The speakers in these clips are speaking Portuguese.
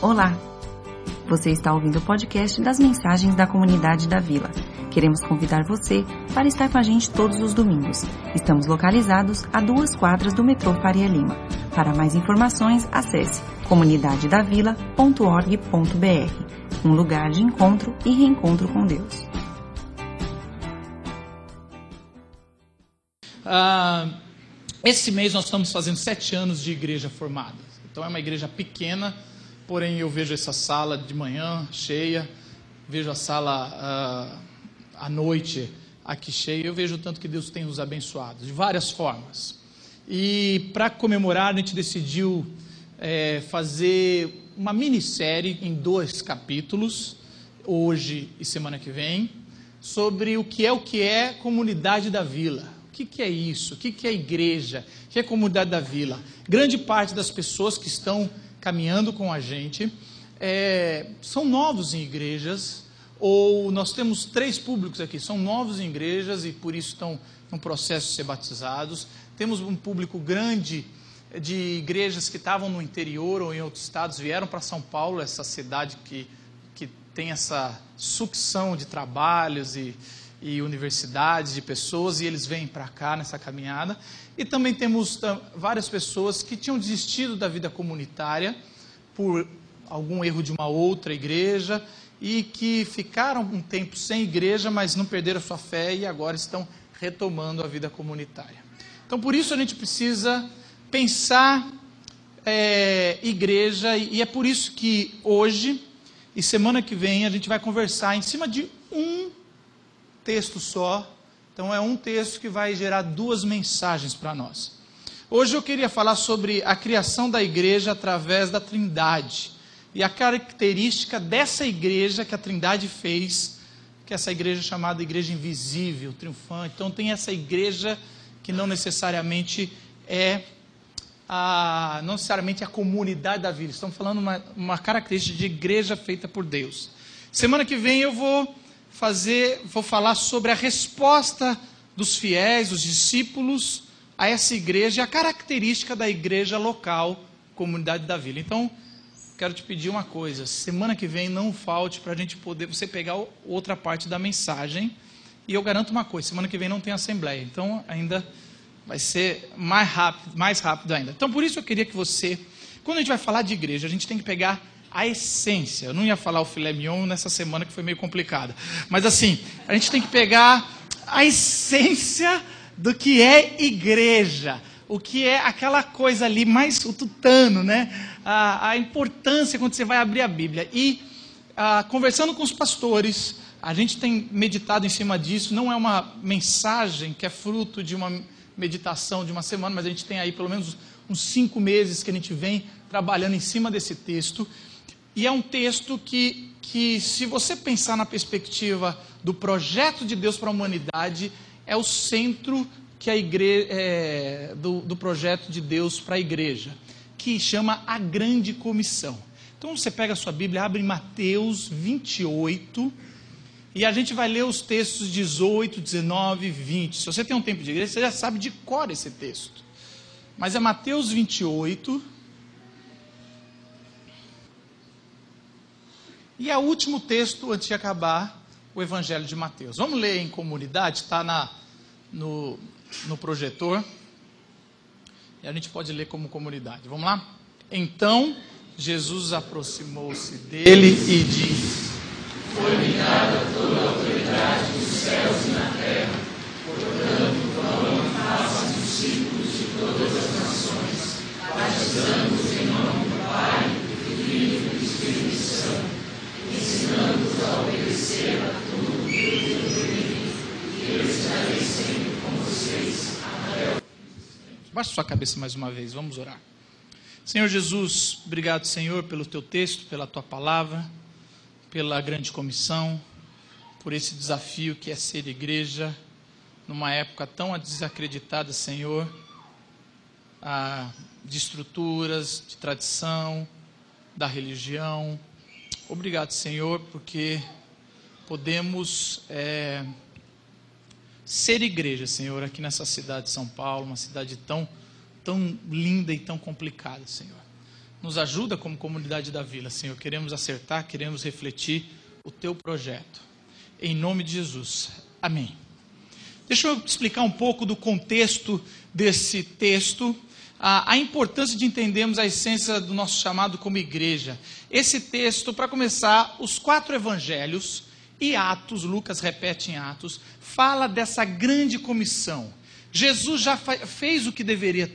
Olá! Você está ouvindo o podcast das mensagens da comunidade da Vila. Queremos convidar você para estar com a gente todos os domingos. Estamos localizados a duas quadras do metrô Faria Lima. Para mais informações, acesse comunidadedavila.org.br um lugar de encontro e reencontro com Deus. Ah, esse mês nós estamos fazendo sete anos de igreja formada. Então é uma igreja pequena, porém eu vejo essa sala de manhã cheia, vejo a sala ah, à noite aqui cheia, eu vejo o tanto que Deus tem nos abençoado, de várias formas. E para comemorar, a gente decidiu é, fazer uma minissérie em dois capítulos, hoje e semana que vem, sobre o que é o que é comunidade da vila. O que, que é isso? O que, que é igreja? O que é comunidade da vila? Grande parte das pessoas que estão caminhando com a gente é, são novos em igrejas, ou nós temos três públicos aqui, são novos em igrejas e por isso estão no processo de ser batizados. Temos um público grande de igrejas que estavam no interior ou em outros estados, vieram para São Paulo, essa cidade que, que tem essa sucção de trabalhos e, e universidades, de pessoas, e eles vêm para cá nessa caminhada. E também temos várias pessoas que tinham desistido da vida comunitária por algum erro de uma outra igreja e que ficaram um tempo sem igreja, mas não perderam sua fé e agora estão retomando a vida comunitária. Então, por isso a gente precisa pensar é, igreja, e é por isso que hoje e semana que vem a gente vai conversar em cima de um texto só. Então, é um texto que vai gerar duas mensagens para nós. Hoje eu queria falar sobre a criação da igreja através da Trindade e a característica dessa igreja que a Trindade fez, que é essa igreja chamada Igreja Invisível, Triunfante. Então, tem essa igreja que não necessariamente é a, não necessariamente a comunidade da vida. Estamos falando uma, uma característica de igreja feita por Deus. Semana que vem eu vou fazer, vou falar sobre a resposta dos fiéis, dos discípulos a essa igreja, a característica da igreja local, comunidade da vila. Então, quero te pedir uma coisa: semana que vem não falte para a gente poder você pegar outra parte da mensagem. E eu garanto uma coisa: semana que vem não tem assembleia, então ainda vai ser mais rápido, mais rápido ainda. Então, por isso eu queria que você, quando a gente vai falar de igreja, a gente tem que pegar a essência. Eu não ia falar o filé mignon nessa semana que foi meio complicada. Mas assim, a gente tem que pegar a essência do que é igreja. O que é aquela coisa ali mais o tutano, né? A, a importância quando você vai abrir a Bíblia. E a, conversando com os pastores, a gente tem meditado em cima disso. Não é uma mensagem que é fruto de uma meditação de uma semana, mas a gente tem aí pelo menos uns cinco meses que a gente vem trabalhando em cima desse texto. E é um texto que, que se você pensar na perspectiva do projeto de Deus para a humanidade, é o centro que a igreja, é, do, do projeto de Deus para a igreja, que chama a Grande Comissão. Então você pega a sua Bíblia, abre Mateus 28, e a gente vai ler os textos 18, 19 e 20. Se você tem um tempo de igreja, você já sabe de cor esse texto. Mas é Mateus 28. E é o último texto antes de acabar o Evangelho de Mateus. Vamos ler em comunidade, está no, no projetor. E a gente pode ler como comunidade. Vamos lá? Então Jesus aproximou-se dele e disse foi-me dada toda a autoridade nos céus e na terra. Portanto, vão e façam discípulos de todas as nações, batizando-os em nome do Pai, do Filho e do Espírito Santo, ensinando-os a obedecer a tudo o que eu ordenei, e eu estarei sempre com vocês até o Baixe sua cabeça mais uma vez, vamos orar. Senhor Jesus, obrigado, Senhor, pelo teu texto, pela tua palavra pela grande comissão, por esse desafio que é ser igreja numa época tão desacreditada, Senhor, de estruturas, de tradição, da religião. Obrigado, Senhor, porque podemos é, ser igreja, Senhor, aqui nessa cidade de São Paulo, uma cidade tão, tão linda e tão complicada, Senhor. Nos ajuda como comunidade da vila, Senhor. Queremos acertar, queremos refletir o teu projeto. Em nome de Jesus. Amém. Deixa eu explicar um pouco do contexto desse texto, a, a, importância de entendermos a essência do nosso chamado como igreja. Esse texto, para começar, os quatro evangelhos e Atos, Lucas repete em Atos, fala dessa grande comissão. Jesus já fez o que deveria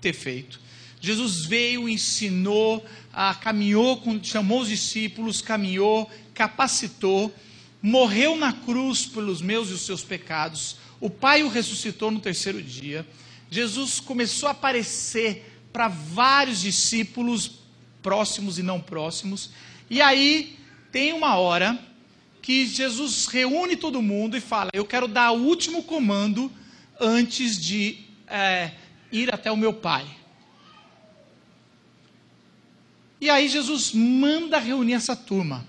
ter feito. Jesus veio, ensinou, ah, caminhou, com, chamou os discípulos, caminhou, capacitou, morreu na cruz pelos meus e os seus pecados, o Pai o ressuscitou no terceiro dia. Jesus começou a aparecer para vários discípulos, próximos e não próximos. E aí tem uma hora que Jesus reúne todo mundo e fala: Eu quero dar o último comando antes de é, ir até o meu Pai. E aí Jesus manda reunir essa turma.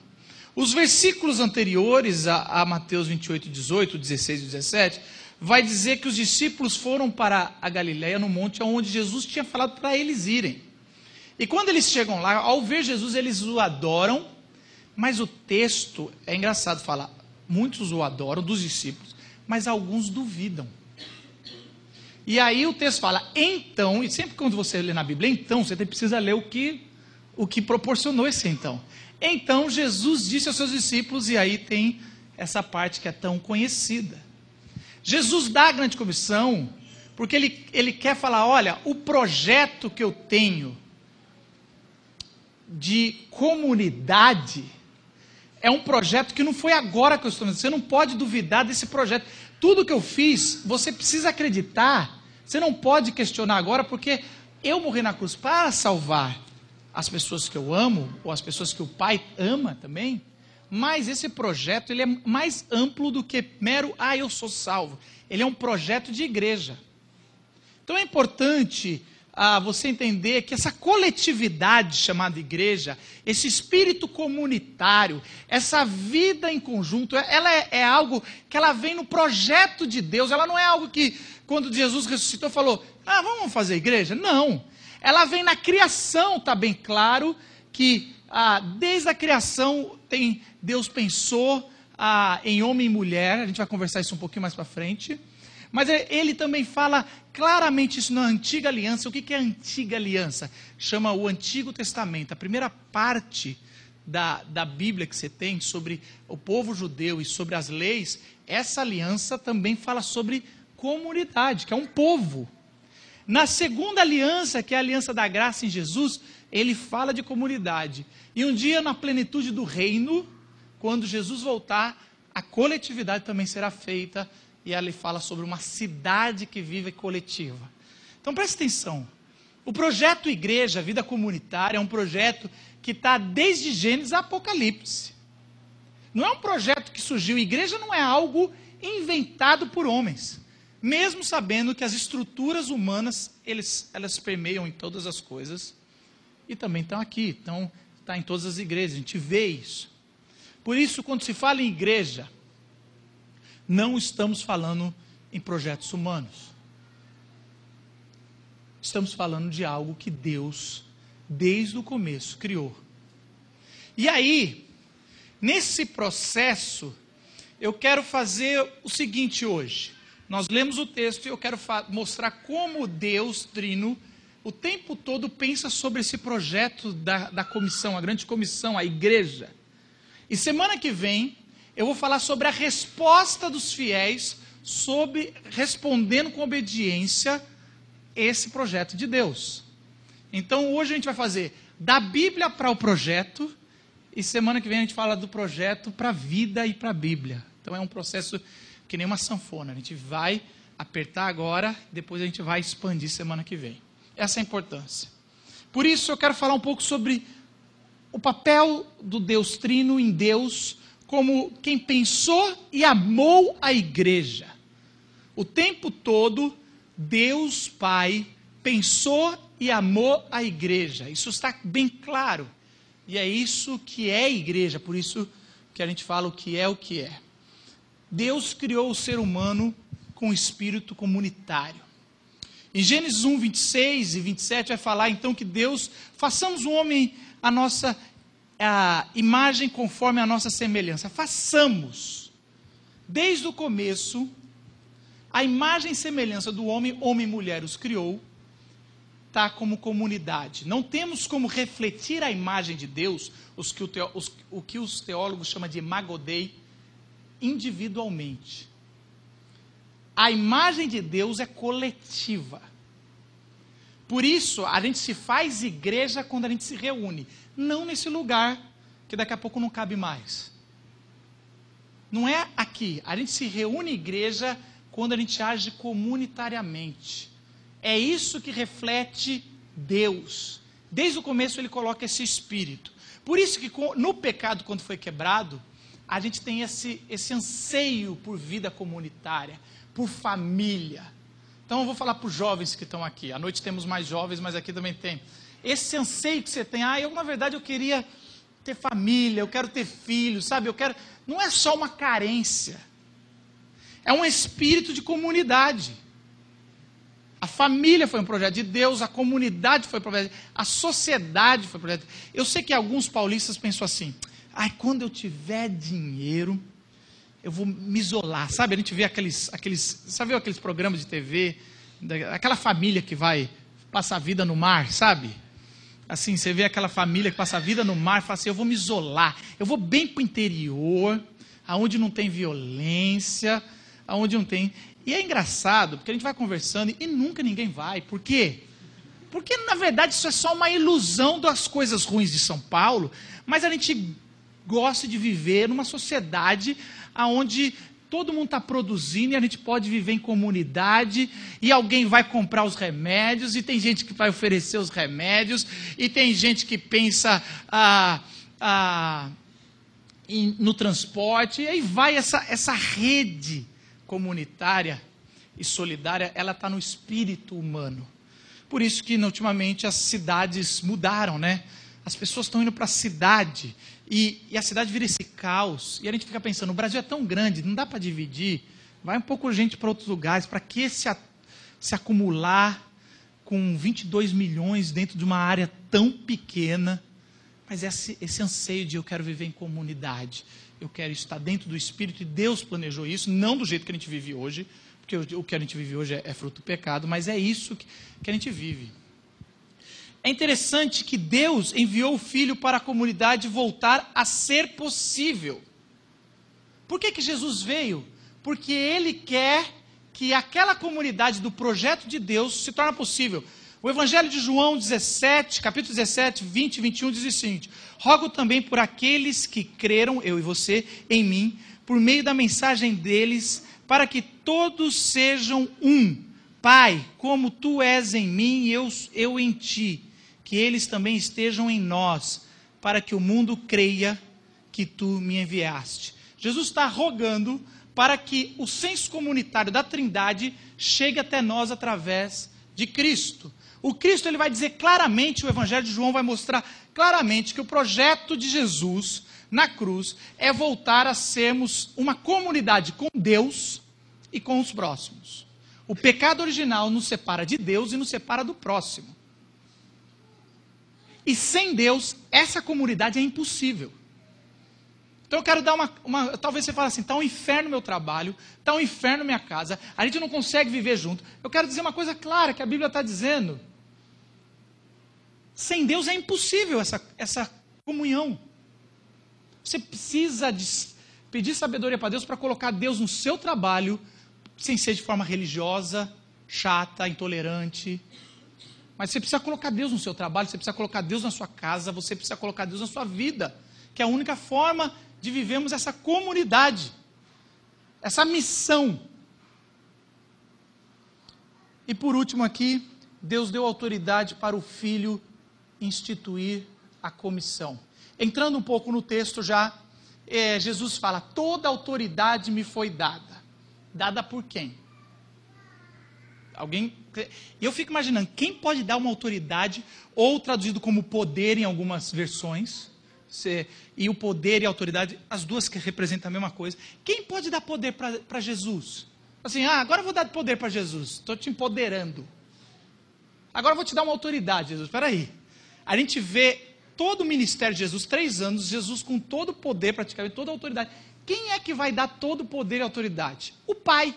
Os versículos anteriores a, a Mateus 28, 18, 16 e 17 vai dizer que os discípulos foram para a Galiléia, no monte onde Jesus tinha falado para eles irem. E quando eles chegam lá, ao ver Jesus, eles o adoram, mas o texto é engraçado falar, muitos o adoram dos discípulos, mas alguns duvidam. E aí o texto fala, então, e sempre quando você lê na Bíblia, então, você precisa ler o que, o que proporcionou esse então. Então Jesus disse aos seus discípulos, e aí tem essa parte que é tão conhecida. Jesus dá a grande comissão porque ele, ele quer falar: olha, o projeto que eu tenho de comunidade é um projeto que não foi agora que eu estou fazendo. Você não pode duvidar desse projeto. Tudo que eu fiz, você precisa acreditar. Você não pode questionar agora, porque eu morri na cruz para salvar as pessoas que eu amo, ou as pessoas que o Pai ama também. Mas esse projeto ele é mais amplo do que mero, ah, eu sou salvo. Ele é um projeto de igreja. Então é importante ah, você entender que essa coletividade chamada igreja, esse espírito comunitário, essa vida em conjunto, ela é, é algo que ela vem no projeto de Deus. Ela não é algo que, quando Jesus ressuscitou, falou, ah, vamos fazer igreja? Não. Ela vem na criação, está bem claro que ah, desde a criação tem Deus pensou ah, em homem e mulher, a gente vai conversar isso um pouquinho mais para frente. Mas ele também fala claramente isso na antiga aliança. O que é antiga aliança? Chama o Antigo Testamento. A primeira parte da, da Bíblia que você tem sobre o povo judeu e sobre as leis, essa aliança também fala sobre comunidade, que é um povo. Na segunda aliança, que é a aliança da graça em Jesus, ele fala de comunidade. E um dia, na plenitude do reino, quando Jesus voltar, a coletividade também será feita. E ela fala sobre uma cidade que vive coletiva. Então preste atenção. O projeto Igreja, Vida Comunitária, é um projeto que está desde Gênesis a Apocalipse. Não é um projeto que surgiu. Igreja não é algo inventado por homens. Mesmo sabendo que as estruturas humanas, eles, elas permeiam em todas as coisas e também estão aqui, estão tá em todas as igrejas, a gente vê isso. Por isso, quando se fala em igreja, não estamos falando em projetos humanos. Estamos falando de algo que Deus, desde o começo, criou. E aí, nesse processo, eu quero fazer o seguinte hoje. Nós lemos o texto e eu quero mostrar como Deus, Trino, o tempo todo pensa sobre esse projeto da, da comissão, a grande comissão, a igreja. E semana que vem eu vou falar sobre a resposta dos fiéis sobre respondendo com obediência esse projeto de Deus. Então hoje a gente vai fazer da Bíblia para o projeto e semana que vem a gente fala do projeto para a vida e para a Bíblia. Então é um processo que nem uma sanfona. A gente vai apertar agora, depois a gente vai expandir semana que vem. Essa é a importância. Por isso eu quero falar um pouco sobre o papel do Deus Trino em Deus como quem pensou e amou a igreja. O tempo todo, Deus Pai pensou e amou a igreja. Isso está bem claro. E é isso que é igreja, por isso que a gente fala o que é o que é. Deus criou o ser humano com espírito comunitário. Em Gênesis 1, 26 e 27 vai falar então que Deus, façamos o homem a nossa a imagem conforme a nossa semelhança. Façamos. Desde o começo, a imagem e semelhança do homem, homem e mulher os criou, está como comunidade. Não temos como refletir a imagem de Deus, os que o, teo, os, o que os teólogos chamam de magodei, individualmente. A imagem de Deus é coletiva. Por isso, a gente se faz igreja quando a gente se reúne, não nesse lugar que daqui a pouco não cabe mais. Não é aqui. A gente se reúne igreja quando a gente age comunitariamente. É isso que reflete Deus. Desde o começo ele coloca esse espírito. Por isso que no pecado, quando foi quebrado, a gente tem esse, esse anseio por vida comunitária, por família. Então eu vou falar para os jovens que estão aqui. À noite temos mais jovens, mas aqui também tem. Esse anseio que você tem, ah, eu na verdade eu queria ter família, eu quero ter filhos, sabe? Eu quero. Não é só uma carência. É um espírito de comunidade. A família foi um projeto de Deus, a comunidade foi um projeto, a sociedade foi um projeto. Eu sei que alguns paulistas pensam assim: ai, quando eu tiver dinheiro, eu vou me isolar. Sabe, a gente vê aqueles, aqueles, sabe aqueles programas de TV, aquela família que vai passar a vida no mar, sabe? Assim, você vê aquela família que passa a vida no mar fala assim: eu vou me isolar, eu vou bem para o interior, aonde não tem violência, aonde não tem. E é engraçado, porque a gente vai conversando e nunca ninguém vai. Por quê? Porque, na verdade, isso é só uma ilusão das coisas ruins de São Paulo, mas a gente gosta de viver numa sociedade onde todo mundo está produzindo e a gente pode viver em comunidade e alguém vai comprar os remédios e tem gente que vai oferecer os remédios e tem gente que pensa ah, ah, em, no transporte e aí vai essa, essa rede comunitária e solidária, ela está no espírito humano. Por isso que, ultimamente, as cidades mudaram, né? As pessoas estão indo para a cidade e, e, a cidade vira esse caos. E a gente fica pensando, o Brasil é tão grande, não dá para dividir. Vai um pouco gente para outros lugares. Para que se, a, se acumular com 22 milhões dentro de uma área tão pequena? Mas esse, esse anseio de eu quero viver em comunidade eu quero estar dentro do Espírito, e Deus planejou isso, não do jeito que a gente vive hoje, porque o que a gente vive hoje é, é fruto do pecado, mas é isso que, que a gente vive. É interessante que Deus enviou o Filho para a comunidade voltar a ser possível. Por que, que Jesus veio? Porque Ele quer que aquela comunidade do projeto de Deus se torne possível. O Evangelho de João 17, capítulo 17, 20 e 21 diz o seguinte: Rogo também por aqueles que creram, eu e você, em mim, por meio da mensagem deles, para que todos sejam um. Pai, como tu és em mim e eu, eu em ti, que eles também estejam em nós, para que o mundo creia que tu me enviaste. Jesus está rogando para que o senso comunitário da Trindade chegue até nós através de Cristo. O Cristo ele vai dizer claramente, o Evangelho de João vai mostrar claramente que o projeto de Jesus na cruz é voltar a sermos uma comunidade com Deus e com os próximos. O pecado original nos separa de Deus e nos separa do próximo. E sem Deus, essa comunidade é impossível. Então eu quero dar uma, uma. Talvez você fale assim: está um inferno meu trabalho, está um inferno minha casa, a gente não consegue viver junto. Eu quero dizer uma coisa clara que a Bíblia está dizendo. Sem Deus é impossível essa, essa comunhão. Você precisa de, pedir sabedoria para Deus para colocar Deus no seu trabalho, sem ser de forma religiosa, chata, intolerante. Mas você precisa colocar Deus no seu trabalho, você precisa colocar Deus na sua casa, você precisa colocar Deus na sua vida, que é a única forma de vivermos essa comunidade, essa missão. E por último aqui, Deus deu autoridade para o Filho instituir a comissão. Entrando um pouco no texto já, é, Jesus fala: toda autoridade me foi dada. Dada por quem? Alguém. Eu fico imaginando, quem pode dar uma autoridade, ou traduzido como poder em algumas versões, e o poder e a autoridade, as duas que representam a mesma coisa. Quem pode dar poder para Jesus? Assim, ah, agora eu vou dar poder para Jesus, estou te empoderando. Agora eu vou te dar uma autoridade, Jesus. Espera aí. A gente vê todo o ministério de Jesus, três anos, Jesus com todo o poder, praticamente toda a autoridade. Quem é que vai dar todo o poder e autoridade? O Pai.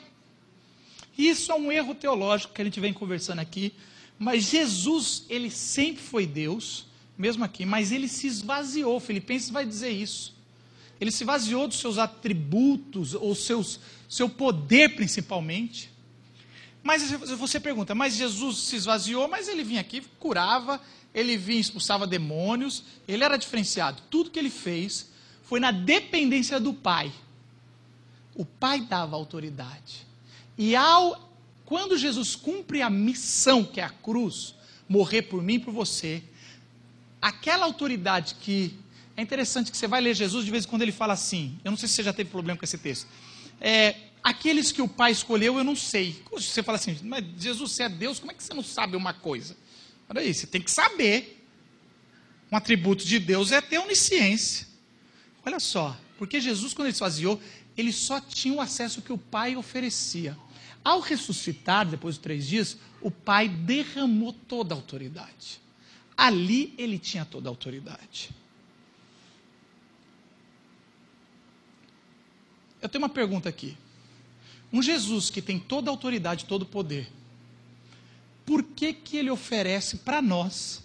Isso é um erro teológico que a gente vem conversando aqui. Mas Jesus, ele sempre foi Deus, mesmo aqui, mas ele se esvaziou. Filipenses vai dizer isso. Ele se esvaziou dos seus atributos, ou seus, seu poder principalmente. Mas você pergunta, mas Jesus se esvaziou, mas ele vinha aqui, curava, ele vinha, expulsava demônios, ele era diferenciado. Tudo que ele fez foi na dependência do Pai. O Pai dava autoridade. E ao, quando Jesus cumpre a missão, que é a cruz, morrer por mim e por você, aquela autoridade que. É interessante que você vai ler Jesus, de vez em quando ele fala assim. Eu não sei se você já teve problema com esse texto. É, aqueles que o Pai escolheu, eu não sei. Você fala assim, mas Jesus, você é Deus, como é que você não sabe uma coisa? Olha aí, você tem que saber. Um atributo de Deus é ter onisciência. Olha só, porque Jesus, quando ele esvaziou, ele só tinha o acesso que o Pai oferecia. Ao ressuscitar, depois de três dias, o Pai derramou toda a autoridade. Ali ele tinha toda a autoridade. Eu tenho uma pergunta aqui. Um Jesus que tem toda a autoridade, todo o poder, por que, que ele oferece para nós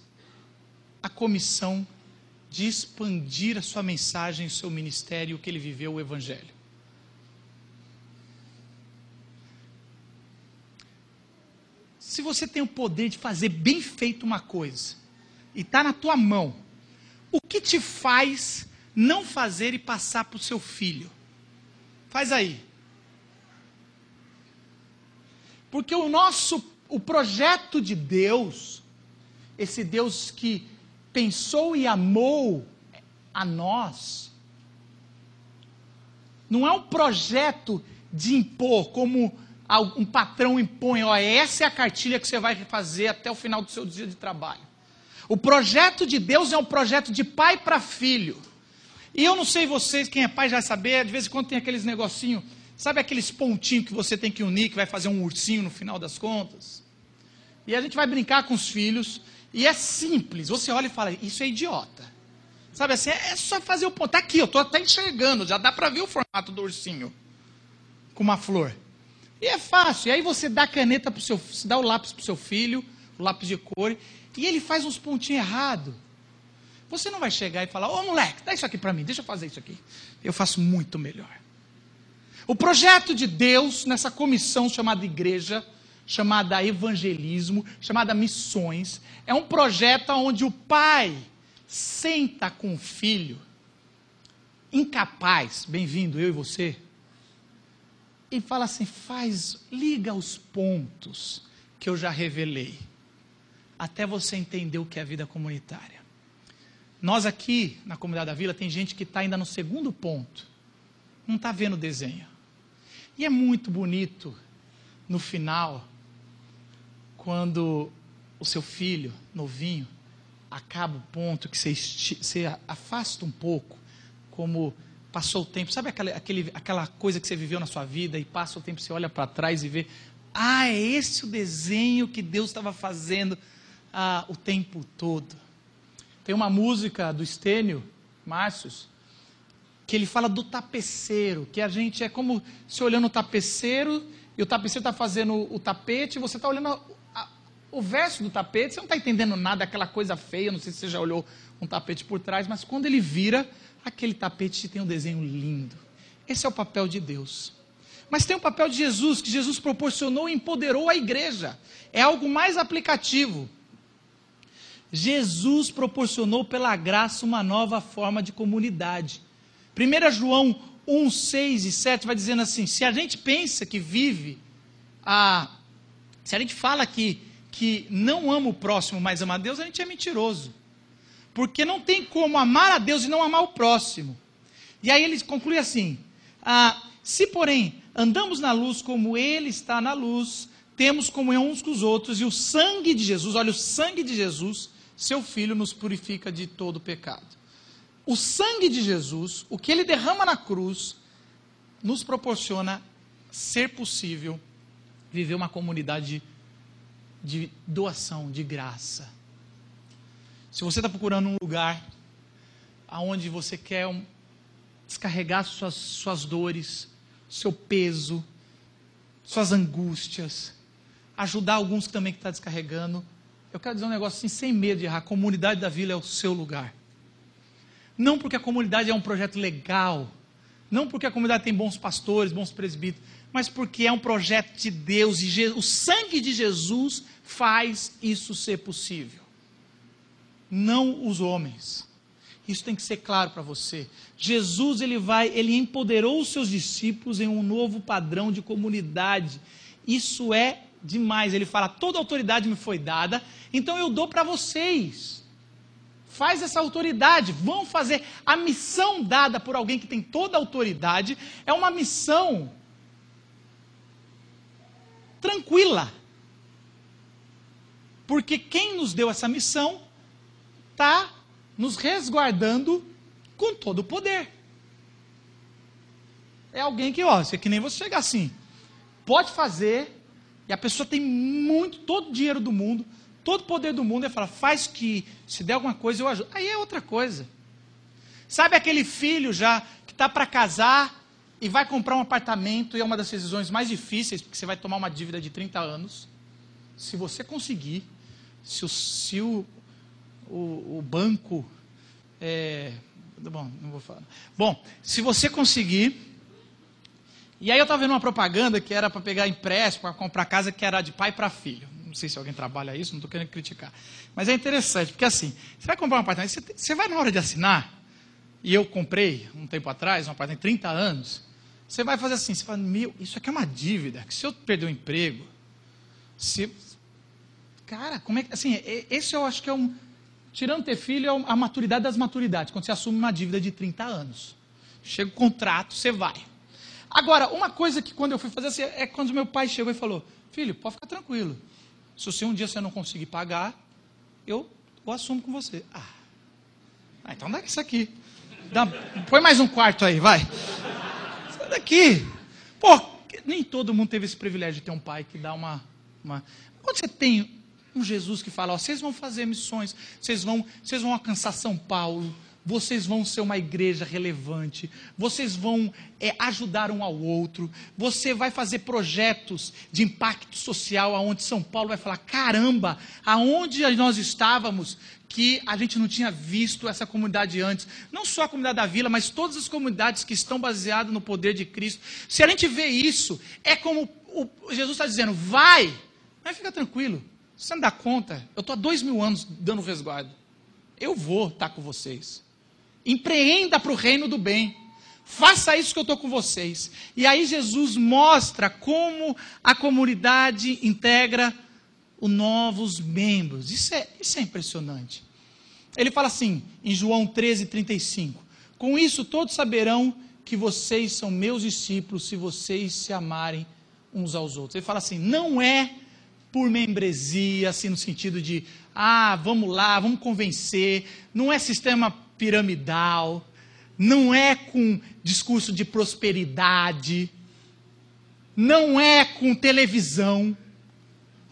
a comissão de expandir a sua mensagem, o seu ministério, o que ele viveu, o Evangelho? Se você tem o poder de fazer bem feito uma coisa, e está na tua mão, o que te faz não fazer e passar para o seu filho? Faz aí. Porque o nosso, o projeto de Deus, esse Deus que pensou e amou a nós, não é um projeto de impor, como um patrão impõe, ó, essa é a cartilha que você vai fazer até o final do seu dia de trabalho. O projeto de Deus é um projeto de pai para filho. E eu não sei vocês, quem é pai já saber, de vez em quando tem aqueles negocinho Sabe aqueles pontinhos que você tem que unir, que vai fazer um ursinho no final das contas? E a gente vai brincar com os filhos, e é simples. Você olha e fala, isso é idiota. Sabe assim, é só fazer o ponto. Está aqui, eu estou até enxergando, já dá para ver o formato do ursinho com uma flor. E é fácil. E aí você dá a caneta para o seu, dá o lápis para o seu filho, o lápis de cor, e ele faz uns pontinhos errados. Você não vai chegar e falar, ô moleque, dá isso aqui para mim, deixa eu fazer isso aqui. Eu faço muito melhor. O projeto de Deus nessa comissão chamada igreja, chamada evangelismo, chamada missões, é um projeto onde o pai senta com o filho, incapaz, bem-vindo, eu e você, e fala assim: faz, liga os pontos que eu já revelei, até você entender o que é a vida comunitária. Nós aqui na comunidade da vila tem gente que está ainda no segundo ponto, não está vendo o desenho. E é muito bonito no final, quando o seu filho, novinho, acaba o ponto que você, você afasta um pouco, como passou o tempo. Sabe aquela, aquele, aquela coisa que você viveu na sua vida e passa o tempo, você olha para trás e vê, ah, é esse o desenho que Deus estava fazendo ah, o tempo todo. Tem uma música do Estênio Márcios, que ele fala do tapeceiro, que a gente é como se olhando o tapeceiro e o tapeceiro está fazendo o tapete e você está olhando o verso do tapete, você não está entendendo nada, aquela coisa feia, não sei se você já olhou um tapete por trás, mas quando ele vira, aquele tapete tem um desenho lindo. Esse é o papel de Deus. Mas tem o papel de Jesus, que Jesus proporcionou e empoderou a igreja. É algo mais aplicativo. Jesus proporcionou pela graça uma nova forma de comunidade. 1 João 1, 6 e 7 vai dizendo assim: se a gente pensa que vive, a, se a gente fala que, que não ama o próximo, mas ama a Deus, a gente é mentiroso. Porque não tem como amar a Deus e não amar o próximo. E aí ele conclui assim: ah, se porém andamos na luz como Ele está na luz, temos comunhão uns com os outros, e o sangue de Jesus, olha, o sangue de Jesus, seu Filho, nos purifica de todo pecado o sangue de Jesus, o que ele derrama na cruz, nos proporciona ser possível viver uma comunidade de doação, de graça. Se você está procurando um lugar aonde você quer um, descarregar suas, suas dores, seu peso, suas angústias, ajudar alguns também que está descarregando, eu quero dizer um negócio assim, sem medo de errar, a comunidade da vila é o seu lugar. Não porque a comunidade é um projeto legal, não porque a comunidade tem bons pastores, bons presbíteros, mas porque é um projeto de Deus e o sangue de Jesus faz isso ser possível. Não os homens. Isso tem que ser claro para você. Jesus ele vai, ele empoderou os seus discípulos em um novo padrão de comunidade. Isso é demais. Ele fala: "Toda autoridade me foi dada, então eu dou para vocês". Faz essa autoridade, vão fazer a missão dada por alguém que tem toda a autoridade, é uma missão tranquila. Porque quem nos deu essa missão está nos resguardando com todo o poder. É alguém que, ó, é que nem você chegar assim, pode fazer, e a pessoa tem muito, todo o dinheiro do mundo, todo o poder do mundo, e fala, faz que, se der alguma coisa, eu ajudo. Aí é outra coisa. Sabe aquele filho já que está para casar e vai comprar um apartamento, e é uma das decisões mais difíceis, porque você vai tomar uma dívida de 30 anos. Se você conseguir, se o, se o, o, o banco. É, bom, não vou falar. Bom, se você conseguir. E aí eu estava vendo uma propaganda que era para pegar empréstimo, para comprar casa, que era de pai para filho. Não sei se alguém trabalha isso, não estou querendo criticar. Mas é interessante, porque assim, você vai comprar um apartamento, você, você vai na hora de assinar, e eu comprei um tempo atrás, um apartamento de 30 anos, você vai fazer assim, você fala, meu, isso aqui é uma dívida, que se eu perder o emprego, se, cara, como é que, assim, esse eu acho que é um, Tirando ter filho é a maturidade das maturidades, quando você assume uma dívida de 30 anos. Chega o contrato, você vai. Agora, uma coisa que quando eu fui fazer assim, é quando meu pai chegou e falou: Filho, pode ficar tranquilo. Se você um dia você não conseguir pagar, eu o assumo com você. Ah, ah então dá isso aqui. Dá, põe mais um quarto aí, vai. Sai daqui. Pô, nem todo mundo teve esse privilégio de ter um pai que dá uma. uma... Quando você tem um Jesus que fala: ó, vocês vão fazer missões, vocês vão, vocês vão alcançar São Paulo, vocês vão ser uma igreja relevante, vocês vão é, ajudar um ao outro, você vai fazer projetos de impacto social, aonde São Paulo vai falar: caramba, aonde nós estávamos que a gente não tinha visto essa comunidade antes, não só a comunidade da vila, mas todas as comunidades que estão baseadas no poder de Cristo. Se a gente vê isso, é como o, Jesus está dizendo: vai, mas fica tranquilo, você não dá conta? Eu estou há dois mil anos dando resguardo. Eu vou estar com vocês. Empreenda para o reino do bem. Faça isso que eu estou com vocês. E aí Jesus mostra como a comunidade integra os novos membros. Isso é, isso é impressionante. Ele fala assim, em João 13, 35. Com isso todos saberão que vocês são meus discípulos se vocês se amarem uns aos outros. Ele fala assim: não é por membresia, assim, no sentido de, ah, vamos lá, vamos convencer. Não é sistema piramidal, não é com discurso de prosperidade, não é com televisão,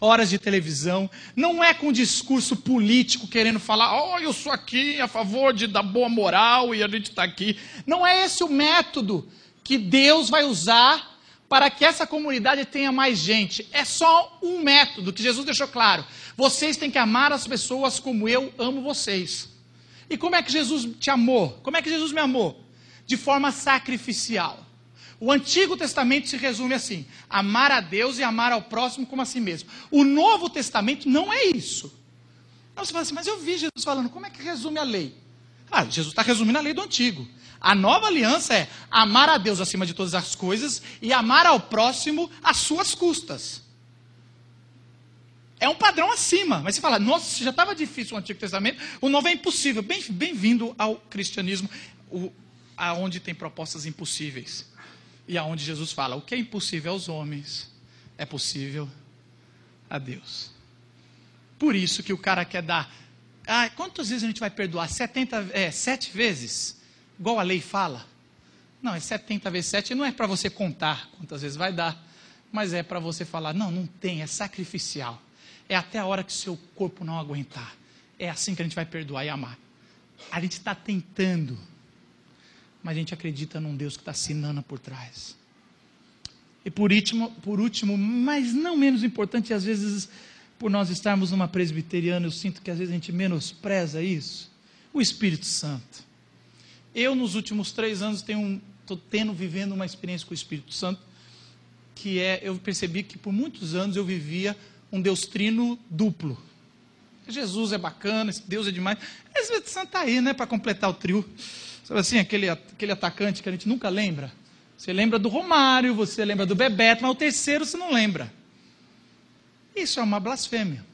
horas de televisão, não é com discurso político querendo falar, oh, eu sou aqui a favor de, da boa moral e a gente está aqui. Não é esse o método que Deus vai usar para que essa comunidade tenha mais gente. É só um método que Jesus deixou claro. Vocês têm que amar as pessoas como eu amo vocês. E como é que Jesus te amou? Como é que Jesus me amou? De forma sacrificial. O Antigo Testamento se resume assim: amar a Deus e amar ao próximo como a si mesmo. O Novo Testamento não é isso. Não, você fala assim, mas eu vi Jesus falando, como é que resume a lei? Ah, Jesus está resumindo a lei do Antigo. A nova aliança é amar a Deus acima de todas as coisas e amar ao próximo às suas custas. É um padrão acima. Mas você fala, nossa, já estava difícil o Antigo Testamento, o novo é impossível. Bem-vindo bem ao cristianismo, o, aonde tem propostas impossíveis. E aonde Jesus fala, o que é impossível aos homens é possível a Deus. Por isso que o cara quer dar. Ah, quantas vezes a gente vai perdoar? 70, é, sete vezes? Igual a lei fala. Não, é 70 vezes 7 não é para você contar quantas vezes vai dar, mas é para você falar, não, não tem, é sacrificial. é até a hora que seu corpo não aguentar. É assim que a gente vai perdoar e amar. A gente está tentando, mas a gente acredita num Deus que está assinando por trás. E por último, por último, mas não menos importante, às vezes, por nós estarmos numa presbiteriana, eu sinto que às vezes a gente menospreza isso. O Espírito Santo. Eu, nos últimos três anos, tenho estou tendo, vivendo uma experiência com o Espírito Santo, que é, eu percebi que por muitos anos eu vivia um Deus trino duplo. Jesus é bacana, Deus é demais. O Espírito Santo está aí, né, para completar o trio. Sabe assim, aquele, aquele atacante que a gente nunca lembra. Você lembra do Romário, você lembra do Bebeto, mas o terceiro você não lembra. Isso é uma blasfêmia.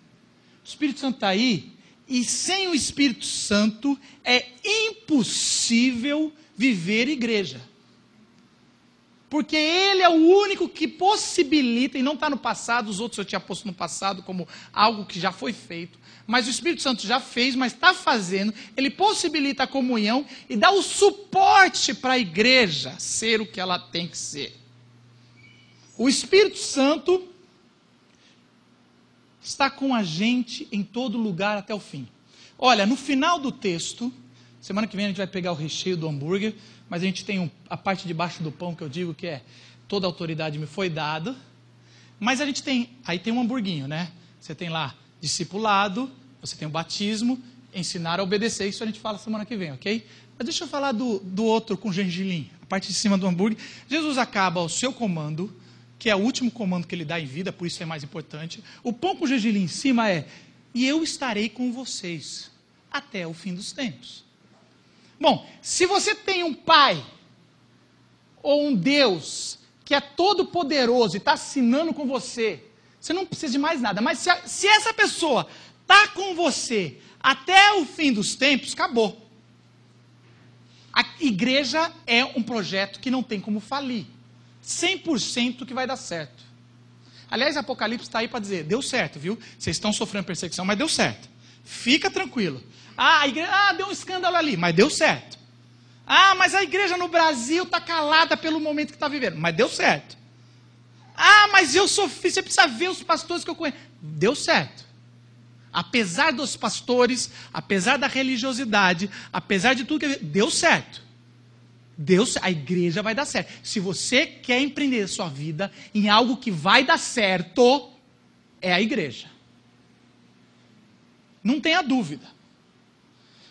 O Espírito Santo está aí, e sem o Espírito Santo é impossível viver igreja. Porque ele é o único que possibilita, e não está no passado, os outros eu tinha posto no passado como algo que já foi feito, mas o Espírito Santo já fez, mas está fazendo, ele possibilita a comunhão e dá o suporte para a igreja ser o que ela tem que ser. O Espírito Santo está com a gente em todo lugar até o fim. Olha, no final do texto, semana que vem a gente vai pegar o recheio do hambúrguer mas a gente tem um, a parte de baixo do pão que eu digo que é toda autoridade me foi dada. Mas a gente tem, aí tem um hamburguinho, né? Você tem lá discipulado, você tem o batismo, ensinar a obedecer. Isso a gente fala semana que vem, ok? Mas deixa eu falar do, do outro com gengilim, a parte de cima do hambúrguer. Jesus acaba o seu comando, que é o último comando que ele dá em vida, por isso é mais importante. O pão com gengilim em cima é: E eu estarei com vocês até o fim dos tempos. Bom, se você tem um pai ou um Deus que é todo poderoso e está assinando com você, você não precisa de mais nada. Mas se, a, se essa pessoa está com você até o fim dos tempos, acabou. A igreja é um projeto que não tem como falir. 100% que vai dar certo. Aliás, Apocalipse está aí para dizer: deu certo, viu? Vocês estão sofrendo perseguição, mas deu certo. Fica tranquilo. Ah, igreja, ah, deu um escândalo ali, mas deu certo. Ah, mas a igreja no Brasil está calada pelo momento que está vivendo, mas deu certo. Ah, mas eu sofri, você precisa ver os pastores que eu conheço. Deu certo. Apesar dos pastores, apesar da religiosidade, apesar de tudo que deu certo. Deus, a igreja vai dar certo. Se você quer empreender sua vida em algo que vai dar certo, é a igreja. Não tenha dúvida.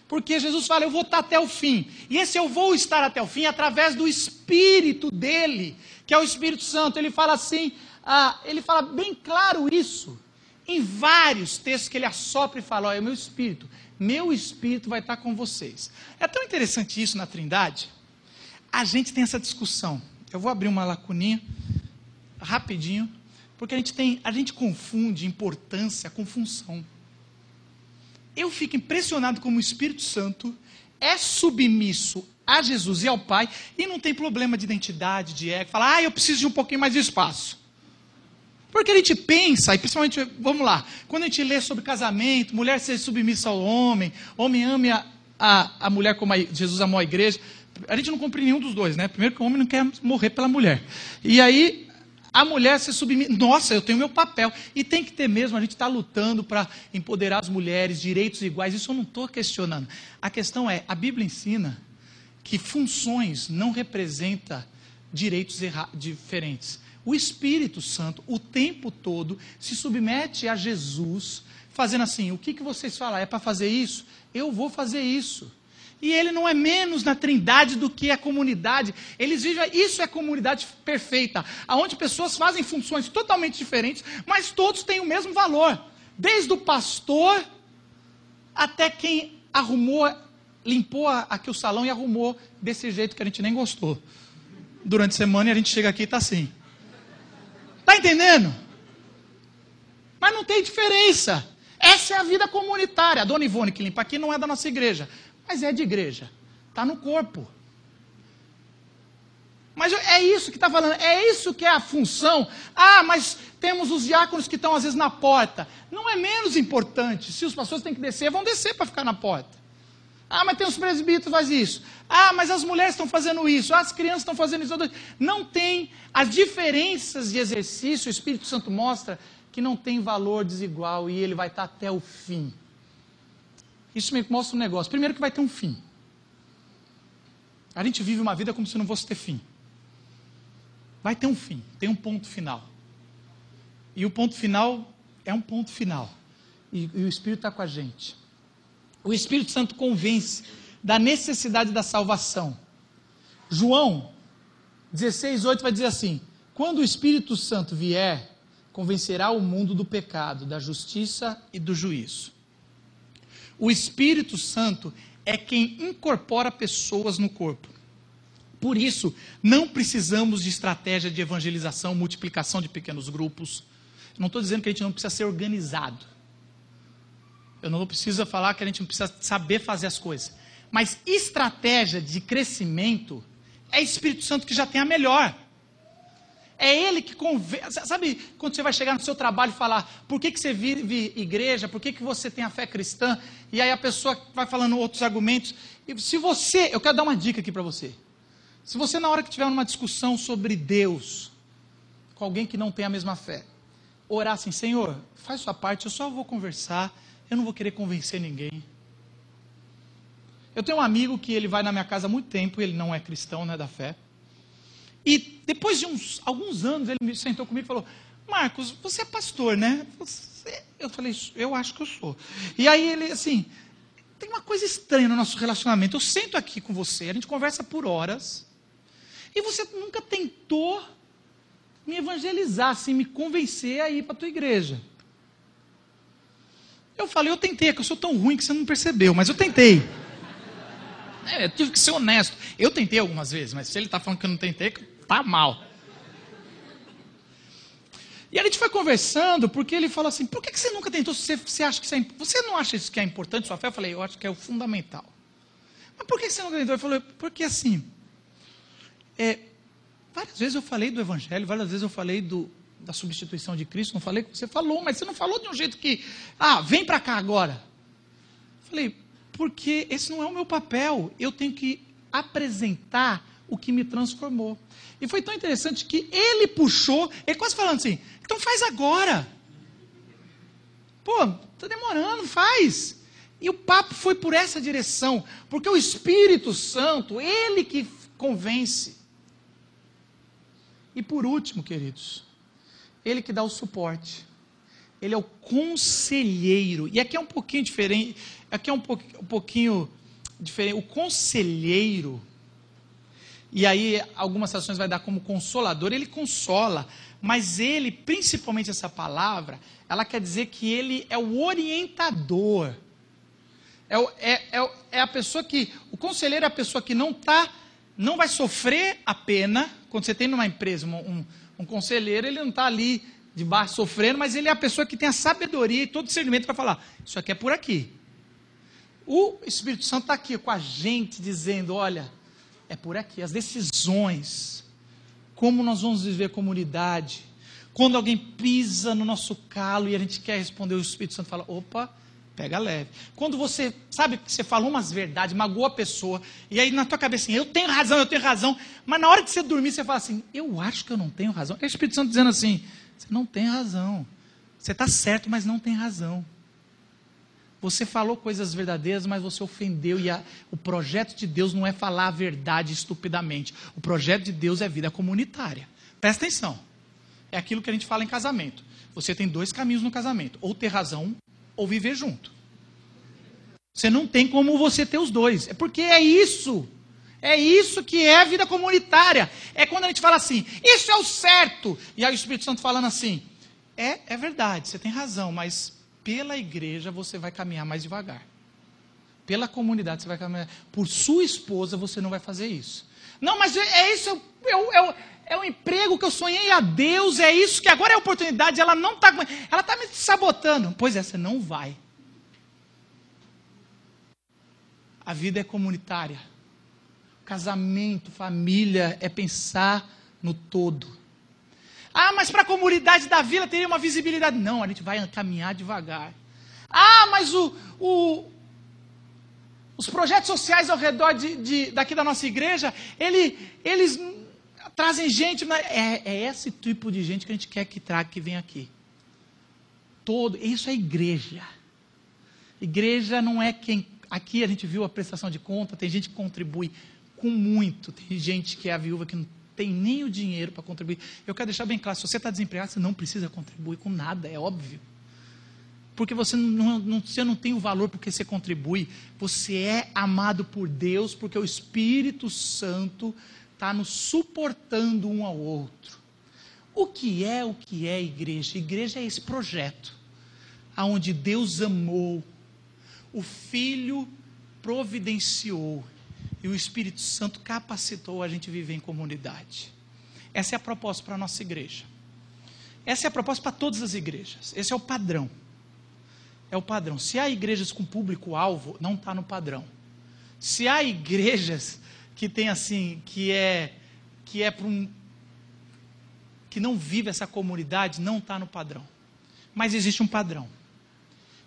Porque Jesus fala, eu vou estar até o fim. E esse eu vou estar até o fim através do Espírito dele, que é o Espírito Santo. Ele fala assim, ah, ele fala bem claro isso. Em vários textos que ele assopra e fala, olha, é o meu Espírito, meu Espírito vai estar com vocês. É tão interessante isso na Trindade. A gente tem essa discussão. Eu vou abrir uma lacuninha, rapidinho, porque a gente tem, a gente confunde importância com função eu fico impressionado como o Espírito Santo é submisso a Jesus e ao Pai e não tem problema de identidade, de ego, fala, ah, eu preciso de um pouquinho mais de espaço. Porque a gente pensa, e principalmente, vamos lá, quando a gente lê sobre casamento, mulher ser submissa ao homem, homem ame a, a, a mulher como a, Jesus amou a igreja, a gente não cumpre nenhum dos dois, né? Primeiro que o homem não quer morrer pela mulher. E aí a mulher se submete. Nossa, eu tenho meu papel. E tem que ter mesmo, a gente está lutando para empoderar as mulheres, direitos iguais. Isso eu não estou questionando. A questão é: a Bíblia ensina que funções não representa direitos diferentes. O Espírito Santo, o tempo todo, se submete a Jesus, fazendo assim: o que, que vocês falam? É para fazer isso? Eu vou fazer isso. E ele não é menos na trindade do que a comunidade. Eles vivem, isso é comunidade perfeita, onde pessoas fazem funções totalmente diferentes, mas todos têm o mesmo valor. Desde o pastor até quem arrumou, limpou aqui o salão e arrumou desse jeito que a gente nem gostou. Durante a semana e a gente chega aqui e está assim. Está entendendo? Mas não tem diferença. Essa é a vida comunitária. A dona Ivone que limpa aqui não é da nossa igreja mas é de igreja. Está no corpo. Mas é isso que está falando, é isso que é a função. Ah, mas temos os diáconos que estão às vezes na porta. Não é menos importante. Se os pastores têm que descer, vão descer para ficar na porta. Ah, mas tem os presbíteros faz isso. Ah, mas as mulheres estão fazendo isso. Ah, as crianças estão fazendo isso. Não tem as diferenças de exercício. O Espírito Santo mostra que não tem valor desigual e ele vai estar até o fim. Isso me mostra um negócio. Primeiro que vai ter um fim. A gente vive uma vida como se não fosse ter fim. Vai ter um fim, tem um ponto final. E o ponto final é um ponto final. E, e o Espírito está com a gente. O Espírito Santo convence da necessidade da salvação. João 16, 8 vai dizer assim: Quando o Espírito Santo vier, convencerá o mundo do pecado, da justiça e do juízo. O Espírito Santo é quem incorpora pessoas no corpo. Por isso, não precisamos de estratégia de evangelização, multiplicação de pequenos grupos. Não estou dizendo que a gente não precisa ser organizado. Eu não preciso falar que a gente não precisa saber fazer as coisas. Mas estratégia de crescimento é Espírito Santo que já tem a melhor. É ele que convence. Sabe quando você vai chegar no seu trabalho e falar por que, que você vive igreja, por que, que você tem a fé cristã, e aí a pessoa vai falando outros argumentos. E se você. Eu quero dar uma dica aqui para você. Se você, na hora que tiver uma discussão sobre Deus, com alguém que não tem a mesma fé, orar assim: Senhor, faz sua parte, eu só vou conversar, eu não vou querer convencer ninguém. Eu tenho um amigo que ele vai na minha casa há muito tempo, ele não é cristão, não é da fé. E depois de uns, alguns anos, ele me sentou comigo e falou: Marcos, você é pastor, né? Você... Eu falei: Eu acho que eu sou. E aí ele, assim, tem uma coisa estranha no nosso relacionamento. Eu sento aqui com você, a gente conversa por horas, e você nunca tentou me evangelizar, assim, me convencer a ir para a tua igreja. Eu falei: Eu tentei, é que eu sou tão ruim que você não percebeu, mas eu tentei. É, eu tive que ser honesto. Eu tentei algumas vezes, mas se ele está falando que eu não tentei, tá mal. E a gente foi conversando, porque ele falou assim: por que, você nunca tentou? Você, você acha que isso é, Você não acha isso que é importante, sua fé? Eu falei: eu acho que é o fundamental. Mas por que você nunca tentou? Ele falou: porque assim. É, várias vezes eu falei do Evangelho, várias vezes eu falei do, da substituição de Cristo, não falei que você falou, mas você não falou de um jeito que. Ah, vem para cá agora. Eu falei: porque esse não é o meu papel. Eu tenho que apresentar o que me transformou. E foi tão interessante que ele puxou, ele quase falando assim: então faz agora. Pô, está demorando, faz. E o papo foi por essa direção, porque o Espírito Santo, ele que convence. E por último, queridos, ele que dá o suporte. Ele é o conselheiro. E aqui é um pouquinho diferente, aqui é um, pouquinho diferente. O conselheiro, e aí algumas ações vai dar como consolador, ele consola, mas ele, principalmente essa palavra, ela quer dizer que ele é o orientador. É, o, é, é, é a pessoa que. O conselheiro é a pessoa que não tá, não vai sofrer a pena. Quando você tem numa empresa um, um, um conselheiro, ele não está ali de baixo sofrendo, mas ele é a pessoa que tem a sabedoria e todo discernimento para falar: isso aqui é por aqui. O Espírito Santo está aqui com a gente, dizendo: olha, é por aqui. As decisões, como nós vamos viver comunidade. Quando alguém pisa no nosso calo e a gente quer responder, o Espírito Santo fala: opa, pega leve. Quando você sabe que você falou umas verdades, magoou a pessoa, e aí na tua cabeça assim, eu tenho razão, eu tenho razão, mas na hora de você dormir, você fala assim, eu acho que eu não tenho razão. É o Espírito Santo dizendo assim, você não tem razão. Você está certo, mas não tem razão. Você falou coisas verdadeiras, mas você ofendeu. E a, o projeto de Deus não é falar a verdade estupidamente. O projeto de Deus é vida comunitária. Presta atenção. É aquilo que a gente fala em casamento. Você tem dois caminhos no casamento: ou ter razão, ou viver junto. Você não tem como você ter os dois. É porque é isso. É isso que é a vida comunitária. É quando a gente fala assim, isso é o certo. E aí o Espírito Santo falando assim, é, é verdade, você tem razão, mas pela igreja você vai caminhar mais devagar. Pela comunidade você vai caminhar. Por sua esposa você não vai fazer isso. Não, mas é, é isso, é, é, é o emprego que eu sonhei a Deus, é isso que agora é a oportunidade, ela não está. Ela está me sabotando. Pois é, você não vai. A vida é comunitária. Casamento, família, é pensar no todo. Ah, mas para a comunidade da vila teria uma visibilidade. Não, a gente vai caminhar devagar. Ah, mas o, o, os projetos sociais ao redor de, de, daqui da nossa igreja, ele, eles trazem gente. É, é esse tipo de gente que a gente quer que traga, que venha aqui. todo. Isso é igreja. Igreja não é quem. Aqui a gente viu a prestação de conta, tem gente que contribui com muito, tem gente que é a viúva que não tem nem o dinheiro para contribuir. Eu quero deixar bem claro: se você está desempregado, você não precisa contribuir com nada, é óbvio. Porque você não, não, você não tem o valor porque você contribui. Você é amado por Deus porque o Espírito Santo está nos suportando um ao outro. O que é o que é igreja? Igreja é esse projeto aonde Deus amou, o Filho providenciou e o Espírito Santo capacitou a gente viver em comunidade. Essa é a proposta para a nossa igreja. Essa é a proposta para todas as igrejas. Esse é o padrão. É o padrão. Se há igrejas com público-alvo, não está no padrão. Se há igrejas que tem assim, que é que é para um que não vive essa comunidade, não está no padrão. Mas existe um padrão.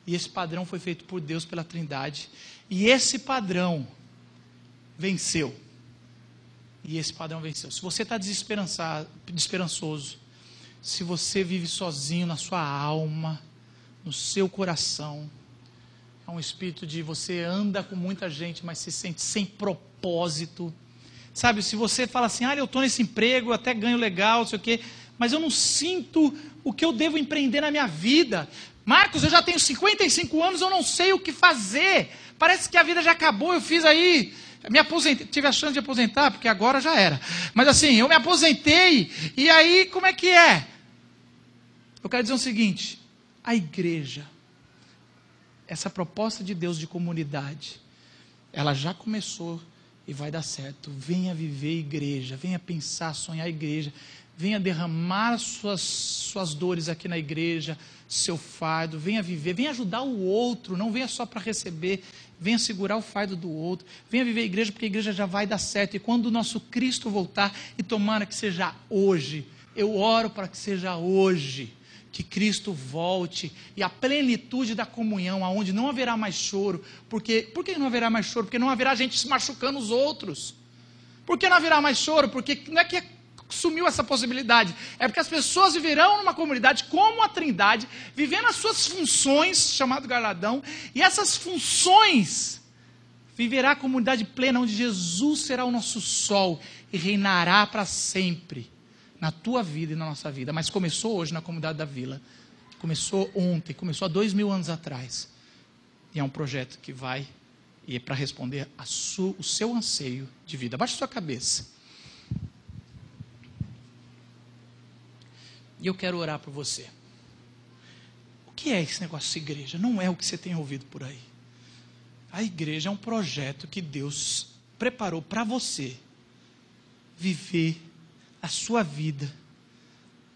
E esse padrão foi feito por Deus pela Trindade. E esse padrão venceu. E esse padrão venceu. Se você está desesperançoso, se você vive sozinho na sua alma, no seu coração, é um espírito de você anda com muita gente, mas se sente sem propósito. Sabe, se você fala assim, ah, eu estou nesse emprego, eu até ganho legal, não sei o quê, mas eu não sinto o que eu devo empreender na minha vida. Marcos, eu já tenho 55 anos, eu não sei o que fazer. Parece que a vida já acabou, eu fiz aí. Me aposentei, tive a chance de aposentar, porque agora já era. Mas assim, eu me aposentei, e aí como é que é? Eu quero dizer o seguinte: a igreja, essa proposta de Deus de comunidade, ela já começou e vai dar certo. Venha viver igreja, venha pensar, sonhar igreja, venha derramar suas, suas dores aqui na igreja, seu fardo, venha viver, venha ajudar o outro, não venha só para receber, venha segurar o fardo do outro, venha viver a igreja, porque a igreja já vai dar certo. E quando o nosso Cristo voltar, e tomara que seja hoje, eu oro para que seja hoje, que Cristo volte e a plenitude da comunhão, aonde não haverá mais choro. Porque, por que não haverá mais choro? Porque não haverá gente se machucando os outros. Por que não haverá mais choro? Porque não é que sumiu essa possibilidade. É porque as pessoas viverão numa comunidade como a Trindade, vivendo as suas funções, chamado galadão, e essas funções viverá a comunidade plena onde Jesus será o nosso sol e reinará para sempre na tua vida e na nossa vida. Mas começou hoje na comunidade da Vila. Começou ontem, começou há dois mil anos atrás. E é um projeto que vai e é para responder o seu anseio de vida. Abaixe sua cabeça. E eu quero orar por você. O que é esse negócio de igreja? Não é o que você tem ouvido por aí. A igreja é um projeto que Deus preparou para você viver a sua vida,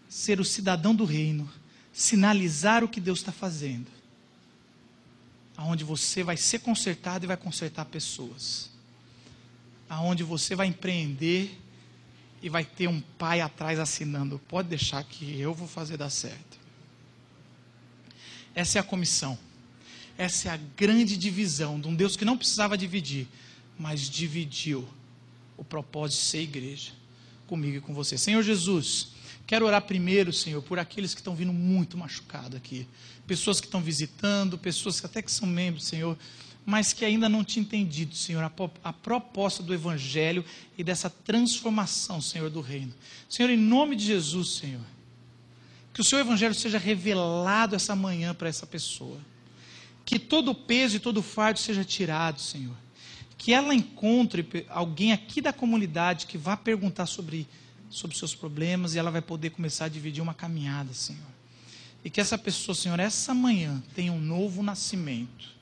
ser o cidadão do reino, sinalizar o que Deus está fazendo. Aonde você vai ser consertado e vai consertar pessoas. Aonde você vai empreender e vai ter um pai atrás assinando: pode deixar que eu vou fazer dar certo. Essa é a comissão. Essa é a grande divisão de um Deus que não precisava dividir, mas dividiu o propósito de ser igreja comigo e com você. Senhor Jesus, quero orar primeiro, Senhor, por aqueles que estão vindo muito machucados aqui. Pessoas que estão visitando, pessoas que até que são membros, Senhor, mas que ainda não tinha entendido, Senhor, a, a proposta do Evangelho e dessa transformação, Senhor, do reino. Senhor, em nome de Jesus, Senhor, que o seu Evangelho seja revelado essa manhã para essa pessoa. Que todo o peso e todo o fardo seja tirado, Senhor. Que ela encontre alguém aqui da comunidade que vá perguntar sobre, sobre seus problemas e ela vai poder começar a dividir uma caminhada, Senhor. E que essa pessoa, Senhor, essa manhã tenha um novo nascimento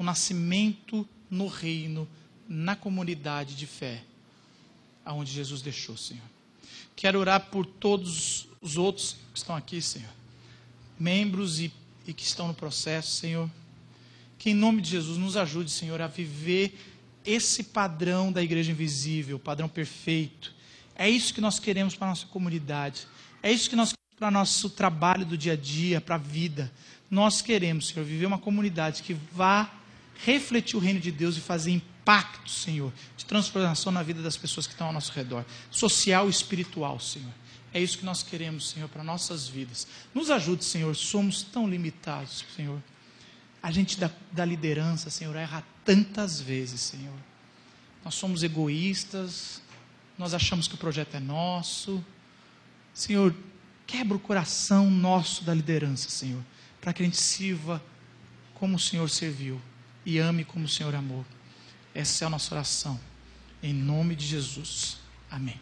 o nascimento no reino, na comunidade de fé, aonde Jesus deixou, Senhor. Quero orar por todos os outros que estão aqui, Senhor, membros e, e que estão no processo, Senhor. Que em nome de Jesus nos ajude, Senhor, a viver esse padrão da igreja invisível, padrão perfeito. É isso que nós queremos para a nossa comunidade. É isso que nós queremos para o nosso trabalho do dia a dia, para a vida. Nós queremos, Senhor, viver uma comunidade que vá refletir o reino de Deus e fazer impacto, Senhor, de transformação na vida das pessoas que estão ao nosso redor, social e espiritual, Senhor. É isso que nós queremos, Senhor, para nossas vidas. Nos ajude, Senhor, somos tão limitados, Senhor. A gente da, da liderança, Senhor, erra tantas vezes, Senhor. Nós somos egoístas, nós achamos que o projeto é nosso. Senhor, quebra o coração nosso da liderança, Senhor, para que a gente sirva como o Senhor serviu e ame como o Senhor amou. Essa é a nossa oração. Em nome de Jesus. Amém.